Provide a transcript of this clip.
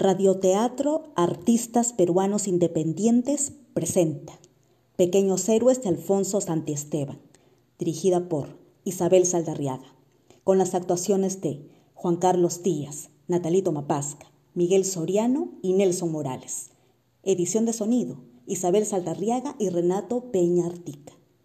Radioteatro Artistas Peruanos Independientes presenta Pequeños Héroes de Alfonso Santiesteban, dirigida por Isabel Saldarriaga, con las actuaciones de Juan Carlos Díaz, Natalito Mapasca, Miguel Soriano y Nelson Morales. Edición de sonido, Isabel Saldarriaga y Renato Peña Artica.